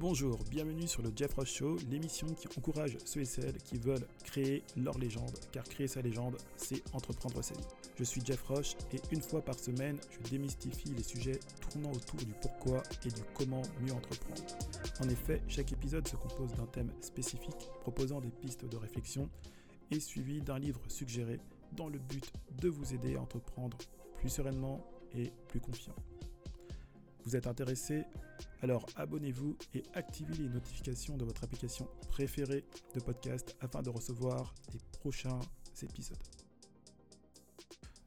Bonjour, bienvenue sur le Jeff Roche Show, l'émission qui encourage ceux et celles qui veulent créer leur légende, car créer sa légende, c'est entreprendre sa vie. Je suis Jeff Roche et une fois par semaine, je démystifie les sujets tournant autour du pourquoi et du comment mieux entreprendre. En effet, chaque épisode se compose d'un thème spécifique proposant des pistes de réflexion et suivi d'un livre suggéré dans le but de vous aider à entreprendre plus sereinement et plus confiant. Vous êtes intéressé Alors abonnez-vous et activez les notifications de votre application préférée de podcast afin de recevoir les prochains épisodes.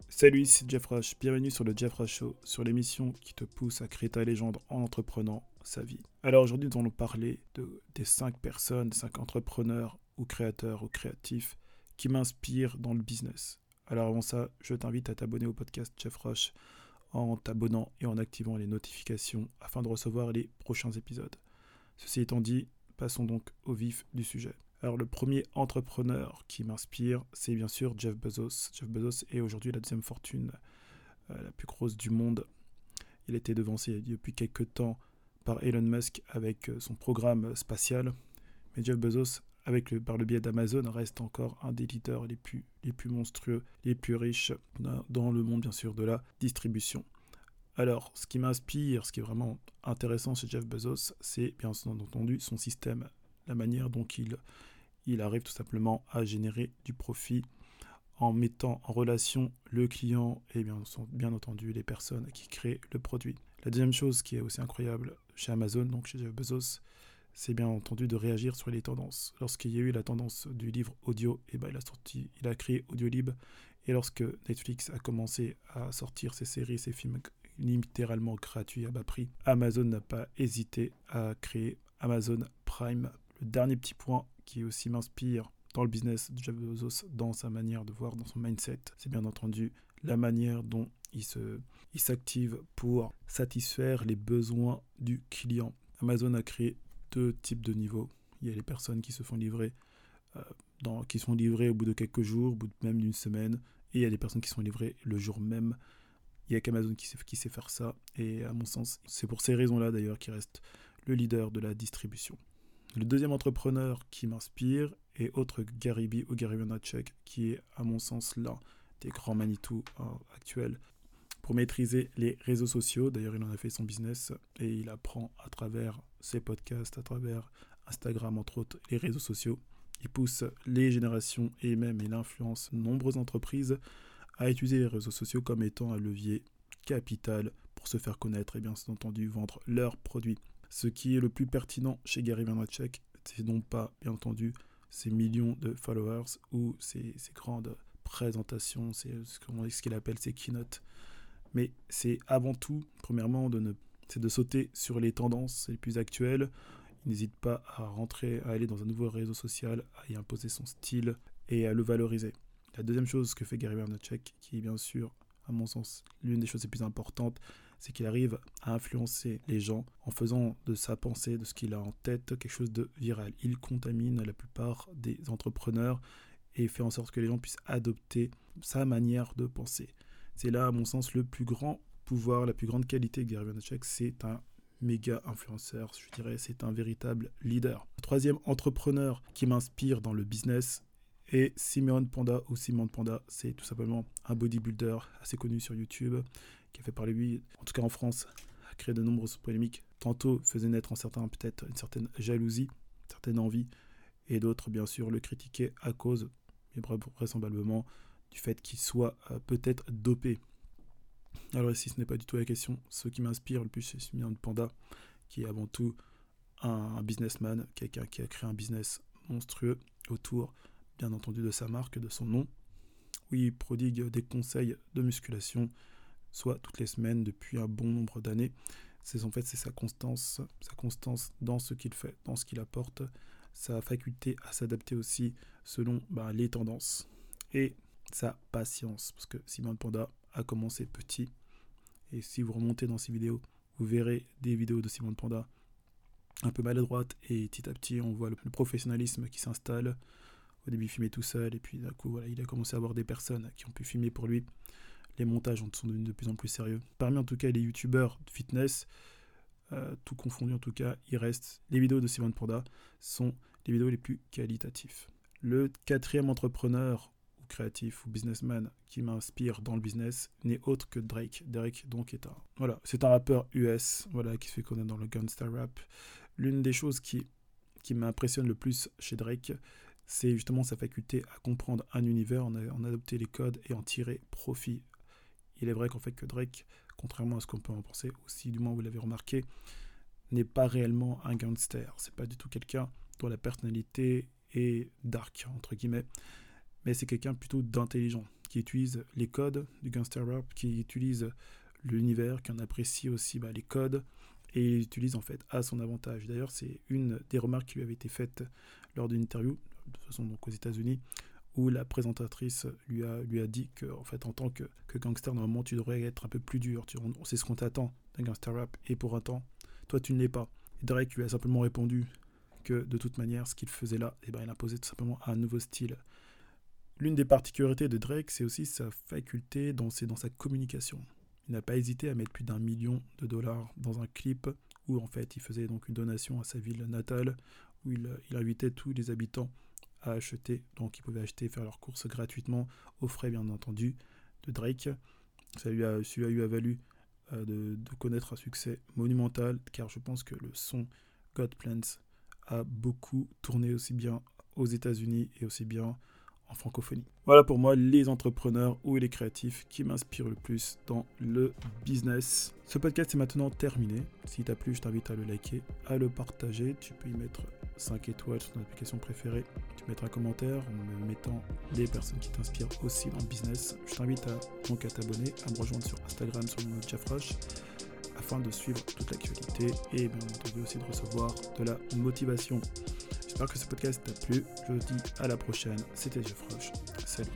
Salut, c'est Jeff Rush. Bienvenue sur le Jeff Rush Show, sur l'émission qui te pousse à créer ta légende en entreprenant sa vie. Alors aujourd'hui, nous allons parler de, des 5 personnes, 5 entrepreneurs ou créateurs ou créatifs qui m'inspirent dans le business. Alors avant ça, je t'invite à t'abonner au podcast Jeff Rush en t'abonnant et en activant les notifications afin de recevoir les prochains épisodes. Ceci étant dit, passons donc au vif du sujet. Alors le premier entrepreneur qui m'inspire, c'est bien sûr Jeff Bezos. Jeff Bezos est aujourd'hui la deuxième fortune euh, la plus grosse du monde. Il a été devancé depuis quelques temps par Elon Musk avec euh, son programme spatial. Mais Jeff Bezos, avec le, par le biais d'Amazon, reste encore un des leaders les plus, les plus monstrueux, les plus riches dans le monde bien sûr de la distribution. Alors, ce qui m'inspire, ce qui est vraiment intéressant chez Jeff Bezos, c'est bien entendu son système, la manière dont il il arrive tout simplement à générer du profit en mettant en relation le client et bien, bien entendu les personnes qui créent le produit. La deuxième chose qui est aussi incroyable chez Amazon, donc chez Jeff Bezos, c'est bien entendu de réagir sur les tendances. Lorsqu'il y a eu la tendance du livre audio, et eh ben il a sorti, il a créé Audiolib. Et lorsque Netflix a commencé à sortir ses séries, ses films littéralement gratuits à bas prix, Amazon n'a pas hésité à créer Amazon Prime. Le dernier petit point qui aussi m'inspire dans le business de Jeff Bezos, dans sa manière de voir, dans son mindset, c'est bien entendu la manière dont il il s'active pour satisfaire les besoins du client. Amazon a créé deux types de niveaux. Il y a les personnes qui se font livrer, euh, dans, qui sont livrées au bout de quelques jours, au bout de même d'une semaine, et il y a des personnes qui sont livrées le jour même. Il n'y a qu'Amazon qui sait, qui sait faire ça, et à mon sens, c'est pour ces raisons-là d'ailleurs qu'il reste le leader de la distribution. Le deuxième entrepreneur qui m'inspire est autre Gariby ou Gary Vaynerchuk, qui est à mon sens l'un des grands Manitou euh, actuels pour maîtriser les réseaux sociaux. D'ailleurs, il en a fait son business et il apprend à travers ses podcasts, à travers Instagram, entre autres, les réseaux sociaux. Il pousse les générations et même il influence nombreuses entreprises à utiliser les réseaux sociaux comme étant un levier capital pour se faire connaître et bien entendu vendre leurs produits. Ce qui est le plus pertinent chez Gary Vaynerchuk, c'est non pas, bien entendu, ses millions de followers ou ses, grandes présentations, ce qu'il appelle ses keynotes, mais c'est avant tout, premièrement, de c'est de sauter sur les tendances les plus actuelles. Il n'hésite pas à rentrer, à aller dans un nouveau réseau social, à y imposer son style et à le valoriser. La deuxième chose que fait Gary Vaynerchuk, qui est bien sûr, à mon sens, l'une des choses les plus importantes, c'est qu'il arrive à influencer les gens en faisant de sa pensée, de ce qu'il a en tête, quelque chose de viral. Il contamine la plupart des entrepreneurs et fait en sorte que les gens puissent adopter sa manière de penser. C'est là, à mon sens, le plus grand pouvoir, la plus grande qualité de Gary Vaynerchuk, c'est un méga influenceur, je dirais, c'est un véritable leader. Le troisième entrepreneur qui m'inspire dans le business est Simon Panda ou Simon Panda, c'est tout simplement un bodybuilder assez connu sur YouTube qui a fait parler lui, en tout cas en France, a créé de nombreuses polémiques. Tantôt faisait naître en certains peut-être une certaine jalousie, une certaine envie, et d'autres bien sûr le critiquaient à cause, mais vraisemblablement, du fait qu'il soit euh, peut-être dopé. Alors ici ce n'est pas du tout la question. Ce qui m'inspire le plus c'est Simian Panda, qui est avant tout un, businessman, quelqu'un qui a créé un business monstrueux autour, bien entendu, de sa marque, de son nom, où il prodigue des conseils de musculation, soit toutes les semaines depuis un bon nombre d'années. C'est en fait c'est sa constance, sa constance dans ce qu'il fait, dans ce qu'il apporte, sa faculté à s'adapter aussi selon bah, les tendances et sa patience. Parce que Simon Panda a commencé petit et si vous remontez dans ses vidéos, vous verrez des vidéos de Simon Panda un peu maladroite et petit à petit on voit le, professionnalisme qui s'installe. Au début il filmait tout seul et puis d'un coup voilà, il a commencé à avoir des personnes qui ont pu filmer pour lui les montages sont devenus de plus en plus sérieux. Parmi en tout cas les youtubeurs de fitness, euh, tout confondu en tout cas, il reste les vidéos de Simon Panda sont les vidéos les plus qualitatives. Le quatrième entrepreneur créatif ou businessman qui m'inspire dans le business n'est autre que Drake. Drake donc est un voilà, c'est un rappeur US, voilà, qui se fait connaître dans le gangster rap. L'une des choses qui qui m'impressionne le plus chez Drake, c'est justement sa faculté à comprendre un univers, en, adopter les codes et en tirer profit. Il est vrai qu'en fait que Drake, contrairement à ce qu'on peut en penser, aussi du moins vous l'avez remarqué, n'est pas réellement un gangster. C'est pas du tout quelqu'un dont la personnalité est dark entre guillemets, mais c'est quelqu'un plutôt d'intelligent qui utilise les codes du gangster rap, qui utilise l'univers, qui en apprécie aussi bah, les codes et il utilise en fait à son avantage. D'ailleurs, c'est une des remarques qui lui avait été faite lors d'une interview, de toute façon donc aux États-Unis, où la présentatrice lui a, lui a dit que en fait en tant que, que gangster normalement tu devrais être un peu plus dur, on, sait ce qu'on t'attend d'un gangster rap et pour un temps toi tu ne l'es pas. Et Drake lui a simplement répondu que de toute manière ce qu'il faisait là, eh ben, il imposait tout simplement un nouveau style. L'une des particularités de Drake, c'est aussi sa faculté dans, dans sa communication. Il n'a pas hésité à mettre plus d'un million de dollars dans un clip où en fait il faisait donc une donation à sa ville natale, où il, invitait tous les habitants à acheter, donc ils pouvaient acheter, faire leurs courses gratuitement, aux frais bien entendu de Drake. Ça lui a, lui a, valu euh, de, de, connaître un succès monumental, car je pense que le son God Plans a beaucoup tourné aussi bien aux États-Unis et aussi bien francophonie. Voilà pour moi les entrepreneurs ou les créatifs qui m'inspirent le plus dans le business. Ce podcast est maintenant terminé. Si t'a plu, je t'invite à le liker, à le partager. Tu peux y mettre 5 étoiles sur ton application préférée. Tu peux mettre un commentaire en me mettant des personnes qui t'inspirent aussi dans le business. Je t'invite à, donc à t'abonner, à me rejoindre sur Instagram sur mon Jafrash afin de suivre toute l'actualité et bien entendu aussi de recevoir de la motivation. J'espère que ce podcast t'a plu. Je vous dis à la prochaine. C'était Jeff Roche. Salut.